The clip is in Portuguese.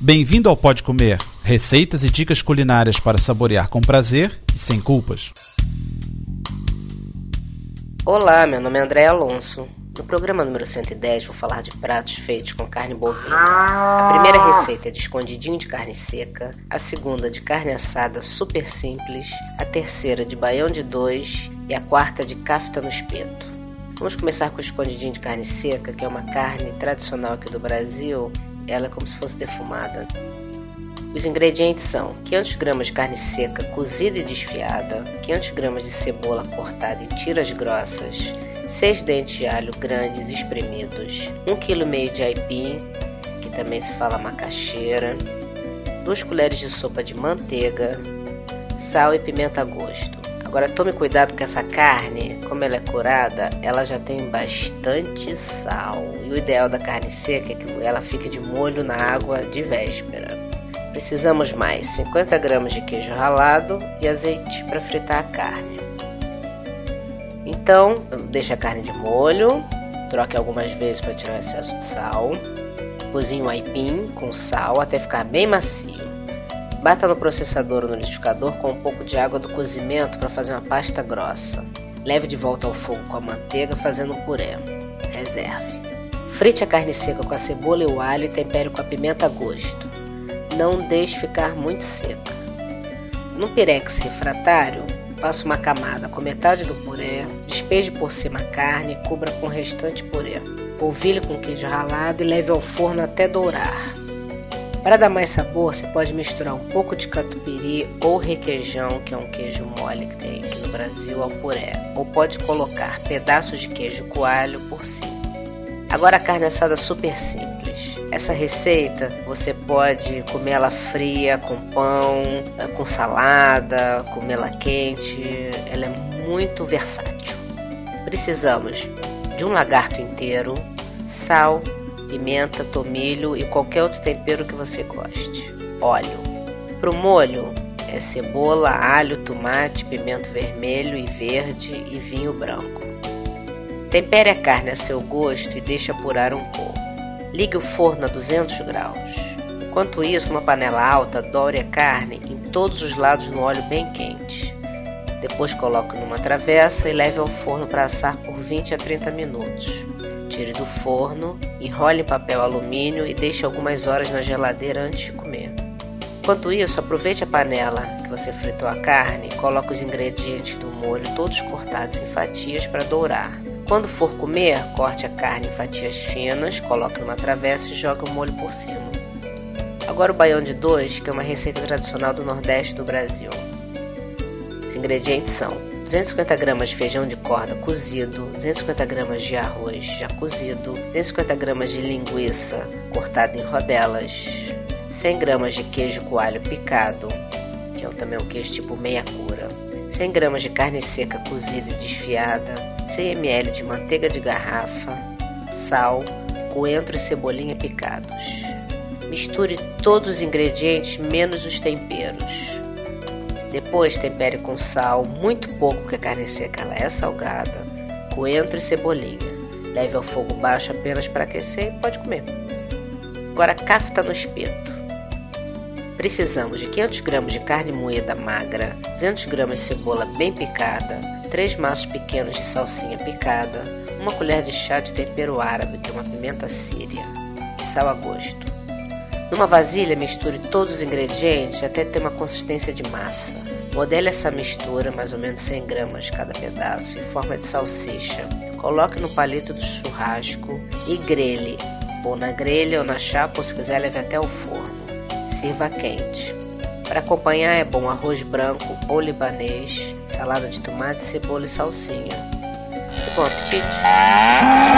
Bem-vindo ao Pode Comer, receitas e dicas culinárias para saborear com prazer e sem culpas. Olá, meu nome é André Alonso. No programa número 110 vou falar de pratos feitos com carne bovina. A primeira receita é de escondidinho de carne seca, a segunda de carne assada super simples, a terceira de baião de dois e a quarta de cafta no espeto. Vamos começar com o escondidinho de carne seca, que é uma carne tradicional aqui do Brasil. Ela é como se fosse defumada. Os ingredientes são 500 gramas de carne seca cozida e desfiada, 500 gramas de cebola cortada em tiras grossas, 6 dentes de alho grandes espremidos, 1,5 kg de aipim, que também se fala macaxeira, 2 colheres de sopa de manteiga, sal e pimenta a gosto. Agora tome cuidado com essa carne, como ela é curada, ela já tem bastante sal. E o ideal da carne seca é que ela fique de molho na água de véspera. Precisamos mais 50 gramas de queijo ralado e azeite para fritar a carne. Então, deixe a carne de molho, troque algumas vezes para tirar o excesso de sal. Cozinhe o aipim com sal até ficar bem macio. Bata no processador ou no liquidificador com um pouco de água do cozimento para fazer uma pasta grossa. Leve de volta ao fogo com a manteiga, fazendo um puré. Reserve. Frite a carne seca com a cebola e o alho e tempere com a pimenta a gosto. Não deixe ficar muito seca. No pirex refratário, Faça uma camada com metade do puré, despeje por cima a carne e cubra com o restante puré. Polvilhe com queijo ralado e leve ao forno até dourar. Para dar mais sabor, você pode misturar um pouco de catupiry ou requeijão, que é um queijo mole que tem aqui no Brasil, ao puré. Ou pode colocar pedaços de queijo coalho por cima. Agora a carne assada super simples. Essa receita você pode comê-la fria com pão, com salada, comê-la quente. Ela é muito versátil. Precisamos de um lagarto inteiro, sal, pimenta, tomilho e qualquer outro tempero que você goste. Óleo. Para o molho é cebola, alho, tomate, pimento vermelho e verde e vinho branco. Tempere a carne a seu gosto e deixe apurar um pouco. Ligue o forno a 200 graus. Enquanto isso, uma panela alta doure a carne em todos os lados no óleo bem quente. Depois coloque numa travessa e leve ao forno para assar por 20 a 30 minutos. Tire do forno, enrole em papel alumínio e deixe algumas horas na geladeira antes de comer. Enquanto isso, aproveite a panela que você fritou a carne e coloque os ingredientes do molho todos cortados em fatias para dourar. Quando for comer, corte a carne em fatias finas, coloque numa travessa e jogue o molho por cima. Agora o baião de dois, que é uma receita tradicional do Nordeste do Brasil. Os ingredientes são 250 gramas de feijão de corda cozido, 250 gramas de arroz já cozido, 250 gramas de linguiça cortada em rodelas, 100 gramas de queijo coalho picado, que é também um queijo tipo meia cura, 100 gramas de carne seca cozida e desfiada, 100 ml de manteiga de garrafa, sal, coentro e cebolinha picados. Misture todos os ingredientes menos os temperos. Depois tempere com sal, muito pouco porque a carne seca ela é salgada, coentro e cebolinha. Leve ao fogo baixo apenas para aquecer e pode comer. Agora cafta no espeto. Precisamos de 500 gramas de carne moída magra, 200 gramas de cebola bem picada, 3 maços pequenos de salsinha picada, uma colher de chá de tempero árabe, que é uma pimenta síria, e sal a gosto. Numa vasilha, misture todos os ingredientes até ter uma consistência de massa. Modele essa mistura, mais ou menos 100 gramas cada pedaço, em forma de salsicha. Coloque no palito do churrasco e grelhe, ou na grelha ou na chapa, ou se quiser, leve até o forno sirva quente. Para acompanhar é bom arroz branco ou libanês, salada de tomate, cebola e salsinha. E bom apetite!